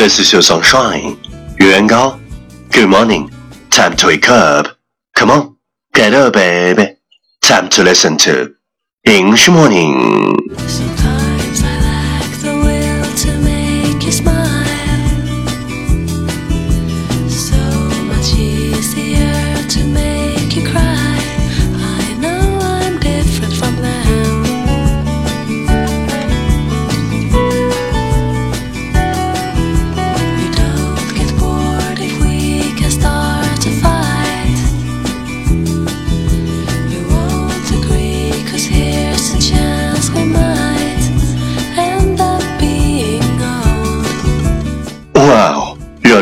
This is your sunshine. 元高 Good morning. Time to wake up. Come on, get up, baby. Time to listen to English morning.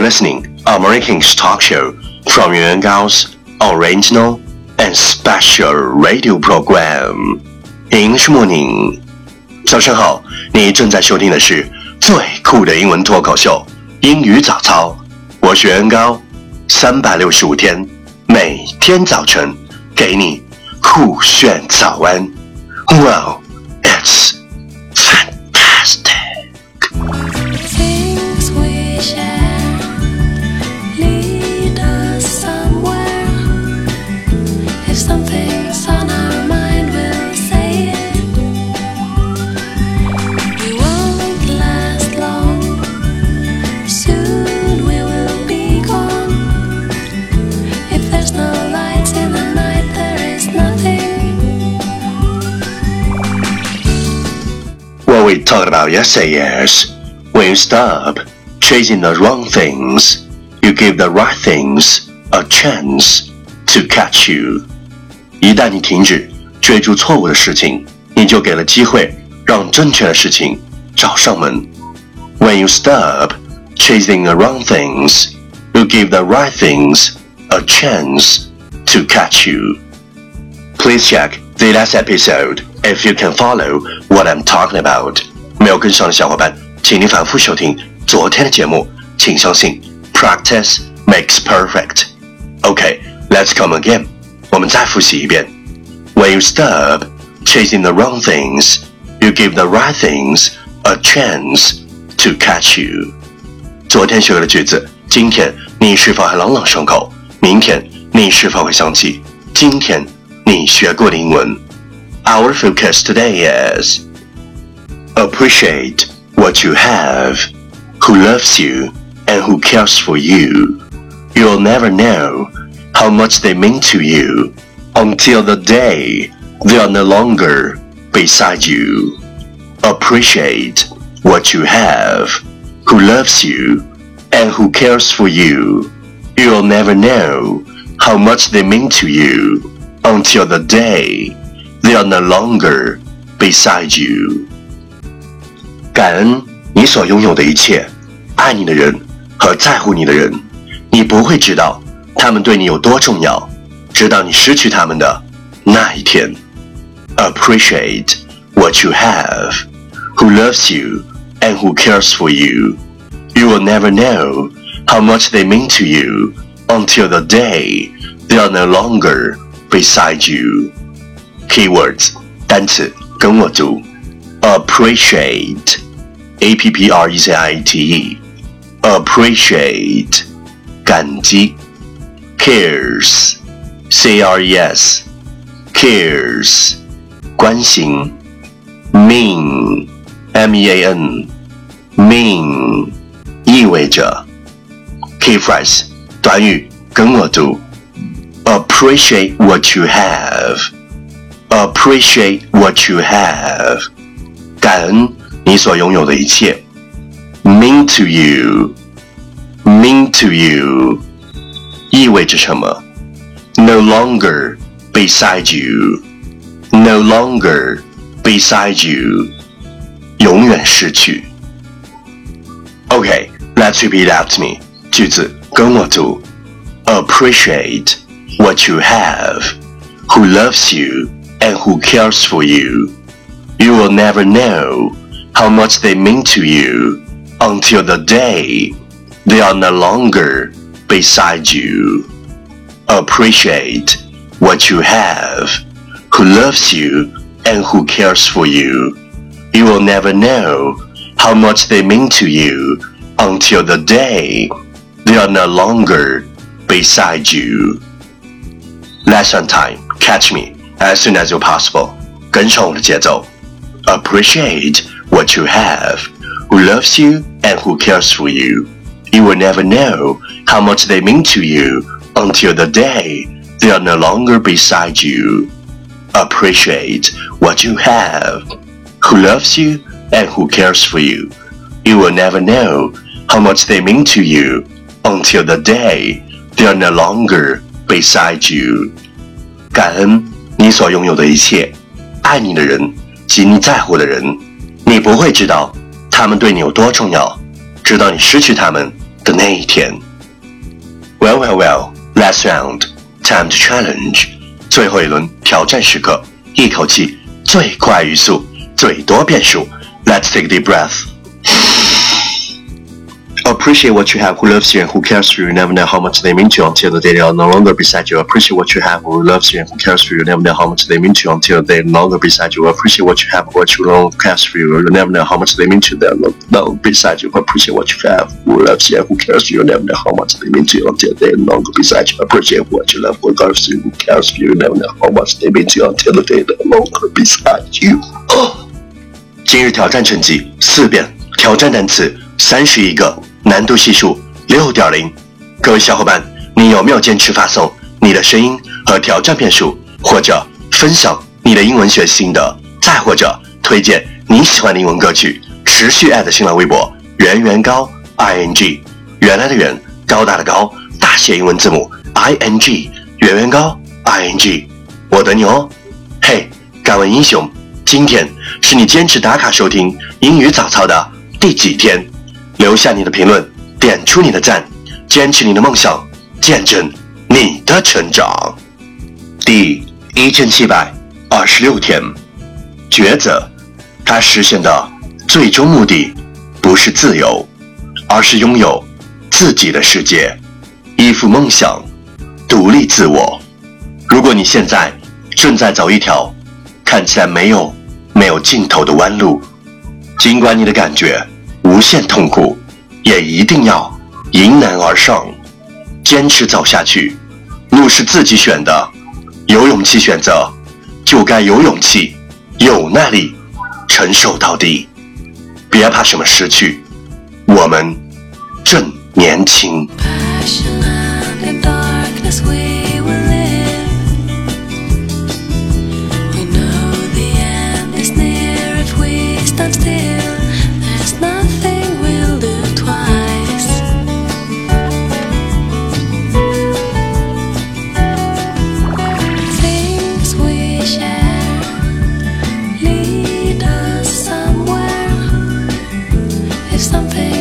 listening American's talk show from Yuan Gao's original and special radio program English Morning。早上好，你正在收听的是最酷的英文脱口秀英语早操，我是袁高，三百六十五天，每天早晨给你酷炫早安。Wow, it's we talked about yesterday is when you stop chasing the wrong things, you give the right things a chance to catch you. 一旦你停止追逐错误的事情，你就给了机会让正确的事情找上门。When you stop chasing the wrong things, you give the right things a chance to catch you. Please check the last episode if you can follow what I'm talking about. 没有跟上的小伙伴，请您反复收听昨天的节目。请相信，practice makes perfect. Okay, let's come again. 我们再复习一遍。When you stop chasing the wrong things, you give the right things a chance to catch you. 昨天学过的句子，今天你是否还朗朗上口？明天你是否会想起今天你学过的英文 ？Our focus today is appreciate what you have, who loves you and who cares for you. You'll never know how much they mean to you until the day they are no longer beside you. Appreciate what you have, who loves you and who cares for you. You'll never know how much they mean to you until the day they are no longer beside you. 感恩你所拥有的一切，爱你的人和在乎你的人，你不会知道他们对你有多重要，直到你失去他们的那一天。Appreciate what you have, who loves you and who cares for you. You will never know how much they mean to you until the day they are no longer beside you. Keywords 单词跟我读，appreciate, a p p r e c i a t e, appreciate 感激，cares, c r e s, cares 关心，mean, m e a n, mean 意味着。Key phrase 短语跟我读，appreciate what you have。 appreciate what you have，感恩你所拥有的一切。mean to you，mean to you，意味着什么？no longer beside you，no longer beside you，永远失去。Okay, let's repeat after me. 句子跟我读：Appreciate what you have, who loves you And who cares for you. You will never know how much they mean to you until the day they are no longer beside you. Appreciate what you have, who loves you and who cares for you. You will never know how much they mean to you until the day they are no longer beside you. Lesson time. Catch me as soon as you're possible. 跟上我的节奏。Appreciate what you have. Who loves you and who cares for you. You will never know how much they mean to you until the day they are no longer beside you. Appreciate what you have. Who loves you and who cares for you. You will never know how much they mean to you until the day they are no longer beside you. 感恩 你所拥有的一切，爱你的人及你在乎的人，你不会知道他们对你有多重要，直到你失去他们的那一天。Well, well, well. Last round, time to challenge. 最后一轮挑战时刻，一口气最快语速，最多变数。Let's take a deep breath. Appreciate what you have, who loves you and who cares for you. You never know how much they mean to you until the day they are no longer beside you. Appreciate what you have, who loves you and who cares for you. You never know how much they mean to you until they are no longer beside you. Appreciate what you have, what you long cares for you. You never know how much they mean to you. They are no longer beside you. Appreciate what you have, who loves you and who cares for you. You never know how much they mean to you until they are no longer beside you. Appreciate what you love, who loves you, who cares for you. You never know how much they mean to you until the day they are no longer beside you. 今日挑战成绩四遍，挑战单词三十一个， 难度系数六点零。各位小伙伴，你有没有坚持发送你的声音和挑战片数，或者分享你的英文学习心得，再或者推荐你喜欢的英文歌曲？持续艾特新浪微博圆圆高 i n g，原来的圆，高大的高，大写英文字母 i n g，圆圆高 i n g，我等你哦。嘿，敢问英雄，今天是你坚持打卡收听英语早操的第几天？留下你的评论，点出你的赞，坚持你的梦想，见证你的成长。第一千七百二十六天，抉择，它实现的最终目的不是自由，而是拥有自己的世界，依附梦想，独立自我。如果你现在正在走一条看起来没有没有尽头的弯路，尽管你的感觉无限痛苦，也一定要迎难而上，坚持走下去。路是自己选的，有勇气选择，就该有勇气、有耐力，承受到底。别怕什么失去，我们正年轻。something